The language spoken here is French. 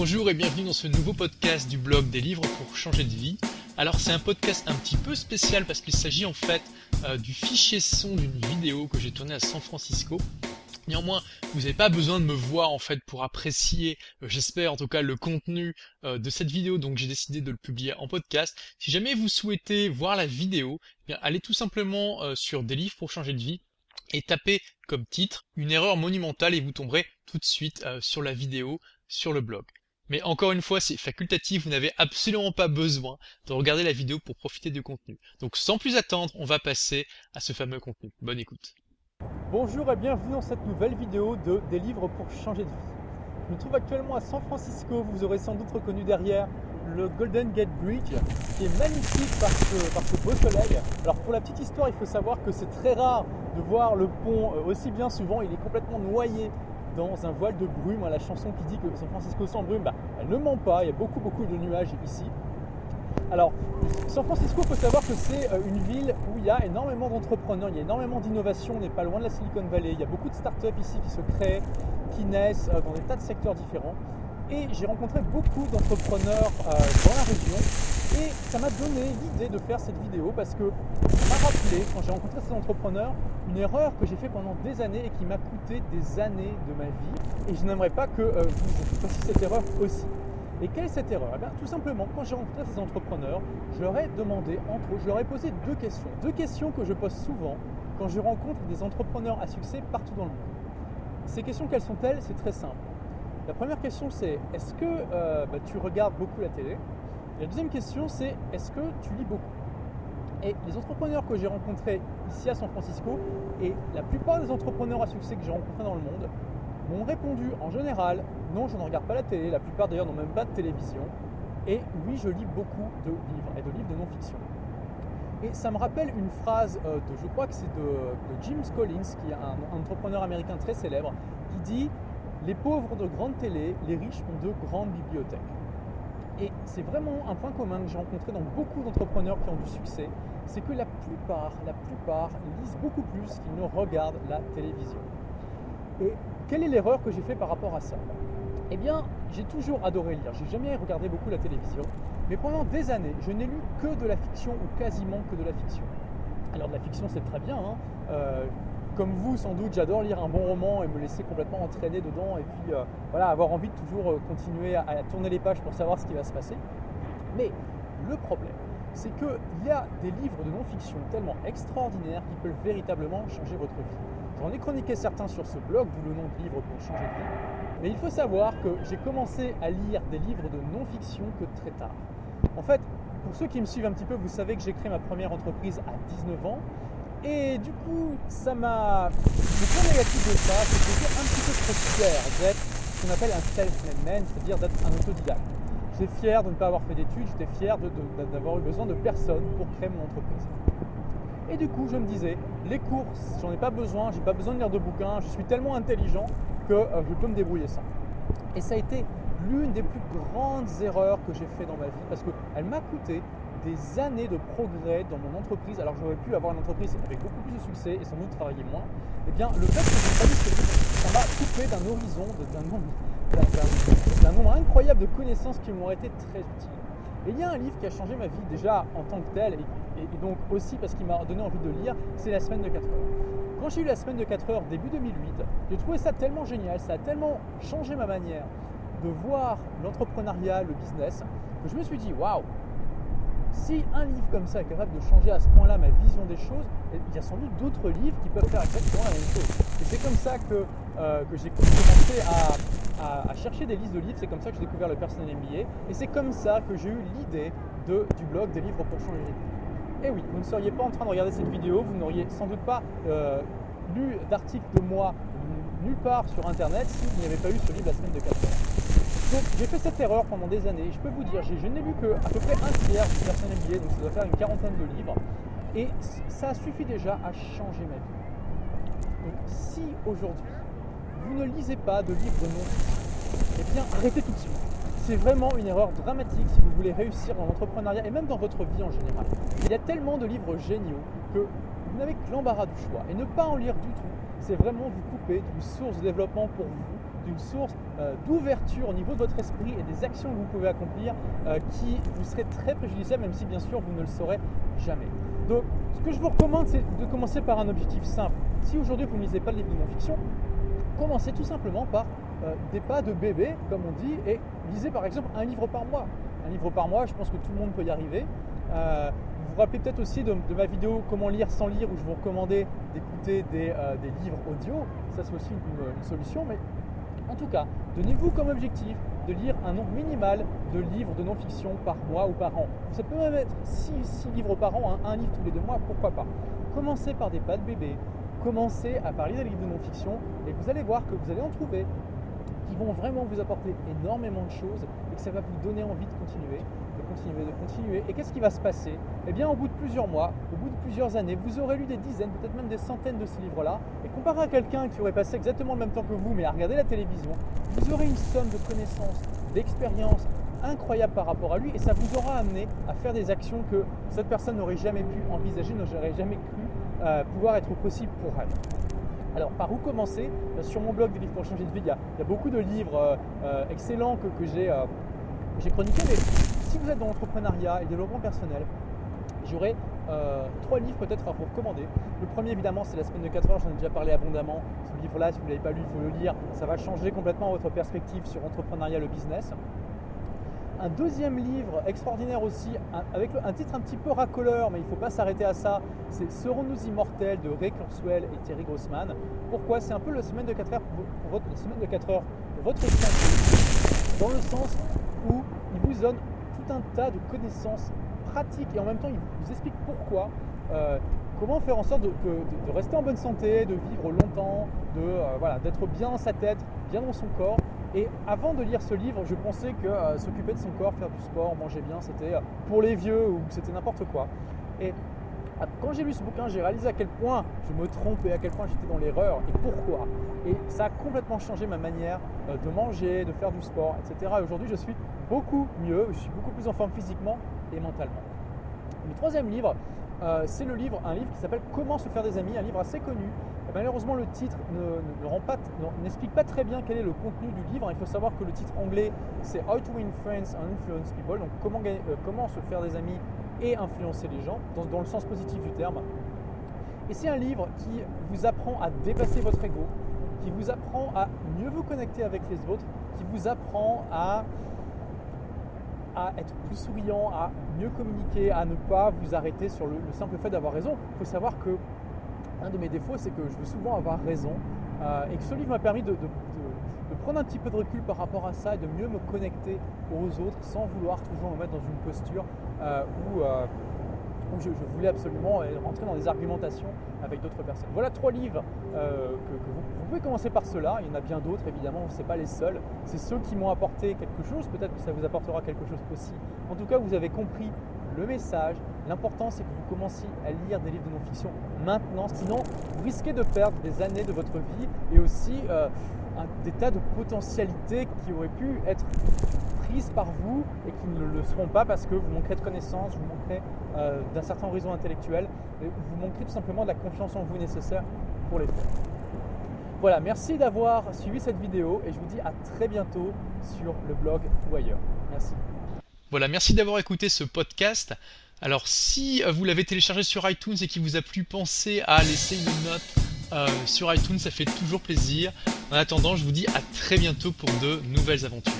Bonjour et bienvenue dans ce nouveau podcast du blog des livres pour changer de vie. Alors c'est un podcast un petit peu spécial parce qu'il s'agit en fait euh, du fichier son d'une vidéo que j'ai tournée à San Francisco. Néanmoins, vous n'avez pas besoin de me voir en fait pour apprécier, euh, j'espère en tout cas, le contenu euh, de cette vidéo, donc j'ai décidé de le publier en podcast. Si jamais vous souhaitez voir la vidéo, eh allez tout simplement sur des livres pour changer de vie et tapez comme titre une erreur monumentale et vous tomberez tout de suite sur la vidéo sur le blog. Mais encore une fois, c'est facultatif, vous n'avez absolument pas besoin de regarder la vidéo pour profiter du contenu. Donc sans plus attendre, on va passer à ce fameux contenu. Bonne écoute. Bonjour et bienvenue dans cette nouvelle vidéo de Des livres pour changer de vie. Je me trouve actuellement à San Francisco, vous aurez sans doute reconnu derrière le Golden Gate Bridge qui est magnifique par ce, par ce beau soleil. Alors pour la petite histoire, il faut savoir que c'est très rare de voir le pont euh, aussi bien souvent, il est complètement noyé dans un voile de brume. La chanson qui dit que San Francisco sans brume, bah, elle ne ment pas. Il y a beaucoup, beaucoup de nuages ici. Alors, San Francisco, il faut savoir que c'est euh, une ville où il y a énormément d'entrepreneurs, il y a énormément d'innovation, on n'est pas loin de la Silicon Valley, il y a beaucoup de startups ici qui se créent, qui naissent euh, dans des tas de secteurs différents. Et j'ai rencontré beaucoup d'entrepreneurs euh, dans la région et ça m'a donné l'idée de faire cette vidéo parce que quand j'ai rencontré ces entrepreneurs, une erreur que j'ai fait pendant des années et qui m'a coûté des années de ma vie. Et je n'aimerais pas que euh, vous fassiez cette erreur aussi. Et quelle est cette erreur? Eh bien, Tout simplement, quand j'ai rencontré ces entrepreneurs, je leur ai demandé, entre autres, je leur ai posé deux questions. Deux questions que je pose souvent quand je rencontre des entrepreneurs à succès partout dans le monde. Ces questions, quelles sont-elles? C'est très simple. La première question, c'est est-ce que euh, bah, tu regardes beaucoup la télé? La deuxième question, c'est est-ce que tu lis beaucoup? Et les entrepreneurs que j'ai rencontrés ici à San Francisco, et la plupart des entrepreneurs à succès que j'ai rencontrés dans le monde, m'ont répondu en général non, je ne regarde pas la télé. La plupart d'ailleurs n'ont même pas de télévision. Et oui, je lis beaucoup de livres et de livres de non-fiction. Et ça me rappelle une phrase euh, de, je crois que c'est de, de, James Collins, qui est un entrepreneur américain très célèbre, qui dit Les pauvres ont de grandes télés, les riches ont de grandes bibliothèques. Et c'est vraiment un point commun que j'ai rencontré dans beaucoup d'entrepreneurs qui ont du succès, c'est que la plupart, la plupart lisent beaucoup plus qu'ils ne regardent la télévision. Et quelle est l'erreur que j'ai fait par rapport à ça? Eh bien, j'ai toujours adoré lire, j'ai jamais regardé beaucoup la télévision, mais pendant des années, je n'ai lu que de la fiction ou quasiment que de la fiction. Alors de la fiction c'est très bien, hein. euh, comme vous, sans doute, j'adore lire un bon roman et me laisser complètement entraîner dedans et puis euh, voilà, avoir envie de toujours euh, continuer à, tourner les pages pour savoir ce qui va se passer. Mais le problème, c'est qu'il y a des livres de non-fiction tellement extraordinaires qui peuvent véritablement changer votre vie. J'en ai chroniqué certains sur ce blog, d'où le nom de livre pour changer de vie. Mais il faut savoir que j'ai commencé à lire des livres de non-fiction que très tard. En fait, pour ceux qui me suivent un petit peu, vous savez que j'ai créé ma première entreprise à 19 ans et du coup, ça m'a. Le point négatif de ça, c'est que j'étais un petit peu trop fier d'être ce qu'on appelle un self-made man, c'est-à-dire d'être un autodidacte. J'étais fier de ne pas avoir fait d'études, j'étais fier d'avoir eu besoin de personne pour créer mon entreprise. Et du coup, je me disais, les courses, j'en ai pas besoin, j'ai pas besoin de lire de bouquins, je suis tellement intelligent que euh, je peux me débrouiller sans. Et ça a été l'une des plus grandes erreurs que j'ai fait dans ma vie parce qu'elle m'a coûté des années de progrès dans mon entreprise, alors j'aurais pu avoir une entreprise avec beaucoup plus de succès et sans doute travailler moins, eh bien le fait que je pas livre, ça m'a coupé d'un horizon, d'un nombre, incroyable de connaissances qui m'ont été très utiles. Et il y a un livre qui a changé ma vie déjà en tant que tel, et, donc aussi parce qu'il m'a donné envie de lire, c'est La semaine de 4 heures. Quand j'ai eu La semaine de 4 heures début 2008, j'ai trouvé ça tellement génial, ça a tellement changé ma manière de voir l'entrepreneuriat, le business, que je me suis dit, waouh, si un livre comme ça est capable de changer à ce point-là ma vision des choses, il y a sans doute d'autres livres qui peuvent faire exactement la même chose. Et c'est comme ça que, euh, j'ai commencé à, chercher des listes de livres, c'est comme ça que j'ai découvert le personnel MBA, et c'est comme ça que j'ai eu l'idée du blog des livres pour changer les vies. Et oui, vous ne seriez pas en train de regarder cette vidéo, vous n'auriez sans doute pas euh, lu d'articles de moi nulle part sur internet s'il n'y avait pas eu ce livre la semaine de 4 heures. Donc j'ai fait cette erreur pendant des années. Je peux vous dire, je n'ai lu qu'à peu près un tiers du personnel donc ça doit faire une quarantaine de livres. Et ça suffit déjà à changer ma vie. Donc si aujourd'hui vous ne lisez pas de livres non eh bien arrêtez tout de suite. C'est vraiment une erreur dramatique si vous voulez réussir dans l'entrepreneuriat et même dans votre vie en général. Il y a tellement de livres géniaux que vous n'avez que l'embarras du choix. Et ne pas en lire du tout, c'est vraiment vous couper d'une source de développement pour vous d'une source euh, d'ouverture au niveau de votre esprit et des actions que vous pouvez accomplir euh, qui vous seraient très préjudiciables, même si bien sûr vous ne le saurez jamais. Donc, ce que je vous recommande, c'est de commencer par un objectif simple. Si aujourd'hui vous ne lisez pas de livres de non-fiction, commencez tout simplement par euh, des pas de bébé, comme on dit, et lisez par exemple un livre par mois. Un livre par mois, je pense que tout le monde peut y arriver. Vous vous rappelez peut-être aussi de, ma vidéo Comment lire sans lire, où je vous recommandais d'écouter des, livres audio. Ça, c'est aussi une, solution. Mais en tout cas, donnez-vous comme objectif de lire un nombre minimal de livres de non-fiction par mois ou par an. Ça peut même être 6, livres par an, hein, un livre tous les deux mois, pourquoi pas. Commencez par des pas de bébé, commencez à parler des livres de non-fiction et vous allez voir que vous allez en trouver qui vont vraiment vous apporter énormément de choses et que ça va vous donner envie de continuer, de continuer, de continuer. Et qu'est-ce qui va se passer? Eh bien, au bout de plusieurs mois, au bout de plusieurs années, vous aurez lu des dizaines, peut-être même des centaines de ces livres-là. Et comparé à quelqu'un qui aurait passé exactement le même temps que vous, mais à regarder la télévision, vous aurez une somme de connaissances, d'expériences incroyable par rapport à lui et ça vous aura amené à faire des actions que cette personne n'aurait jamais pu envisager, n'aurait jamais cru euh, pouvoir être possible pour elle. Alors, par où commencer? Euh, Sur mon blog des livres pour changer de vie, il y a, beaucoup de livres euh, excellents que, j'ai chroniqués, mais si vous êtes dans l'entrepreneuriat et le développement personnel, j'aurai trois livres peut-être à vous recommander. Le premier, évidemment, c'est La semaine de 4 heures, j'en ai déjà parlé abondamment. Ce livre-là, si vous ne l'avez pas lu, il faut le lire. Ça va changer complètement votre perspective sur l'entrepreneuriat, le business un deuxième livre extraordinaire aussi, avec un titre un petit peu racoleur, mais il ne faut pas s'arrêter à ça. C'est Serons-nous immortels de Ray Kurzweil et Terry Grossman. Pourquoi? C'est un peu la semaine de 4 heures pour votre, semaine de 4 heures votre santé, dans le sens où il vous donne tout un tas de connaissances pratiques et en même temps il vous explique pourquoi. Euh, comment faire en sorte de, rester en bonne santé, de vivre longtemps, de euh, voilà, d'être bien dans sa tête, bien dans son corps et avant de lire ce livre, je pensais que euh, s'occuper de son corps, faire du sport, manger bien, c'était euh, pour les vieux ou c'était n'importe quoi. Et quand j'ai lu ce bouquin, j'ai réalisé à quel point je me trompais, à quel point j'étais dans l'erreur et pourquoi. Et ça a complètement changé ma manière euh, de manger, de faire du sport, etc. Et aujourd'hui, je suis beaucoup mieux, je suis beaucoup plus en forme physiquement et mentalement. Le troisième livre, c'est le livre, un livre qui s'appelle Comment se faire des amis, un livre assez connu malheureusement, le titre n'explique pas, très bien quel est le contenu du livre. Il faut savoir que le titre anglais, c'est How to Win Friends and Influence People, donc comment, euh, comment se faire des amis et influencer les gens, dans, le sens positif du terme. Et c'est un livre qui vous apprend à dépasser votre ego, qui vous apprend à mieux vous connecter avec les autres, qui vous apprend à, à être plus souriant, à mieux communiquer, à ne pas vous arrêter sur le simple fait d'avoir raison. Il faut savoir que un de mes défauts, c'est que je veux souvent avoir raison. Euh, et que ce livre m'a permis de, prendre un petit peu de recul par rapport à ça et de mieux me connecter aux autres sans vouloir toujours me mettre dans une posture euh, où, euh, je, voulais absolument rentrer dans des argumentations avec d'autres personnes. Voilà trois livres que, vous, vous, pouvez commencer par ceux-là. Il y en a bien d'autres, évidemment, ce n'est pas les seuls. C'est ceux qui m'ont apporté quelque chose. Peut-être que ça vous apportera quelque chose aussi. En tout cas, vous avez compris le message. L'important, c'est que vous commenciez à lire des livres de non-fiction maintenant. Sinon, vous risquez de perdre des années de votre vie et aussi euh, des tas de potentialités qui auraient pu être prises par vous et qui ne le seront pas parce que vous manquerez de connaissances, vous manquerez euh, d'un certain horizon intellectuel et vous manquerez tout simplement de la confiance en vous nécessaire pour les faire. Voilà, merci d'avoir suivi cette vidéo et je vous dis à très bientôt sur le blog ou ailleurs. Merci. Voilà, merci d'avoir écouté ce podcast. Alors si euh, vous l'avez téléchargé sur iTunes et qu'il vous a plu, pensez à laisser une note euh, sur iTunes, ça fait toujours plaisir. En attendant, je vous dis à très bientôt pour de nouvelles aventures.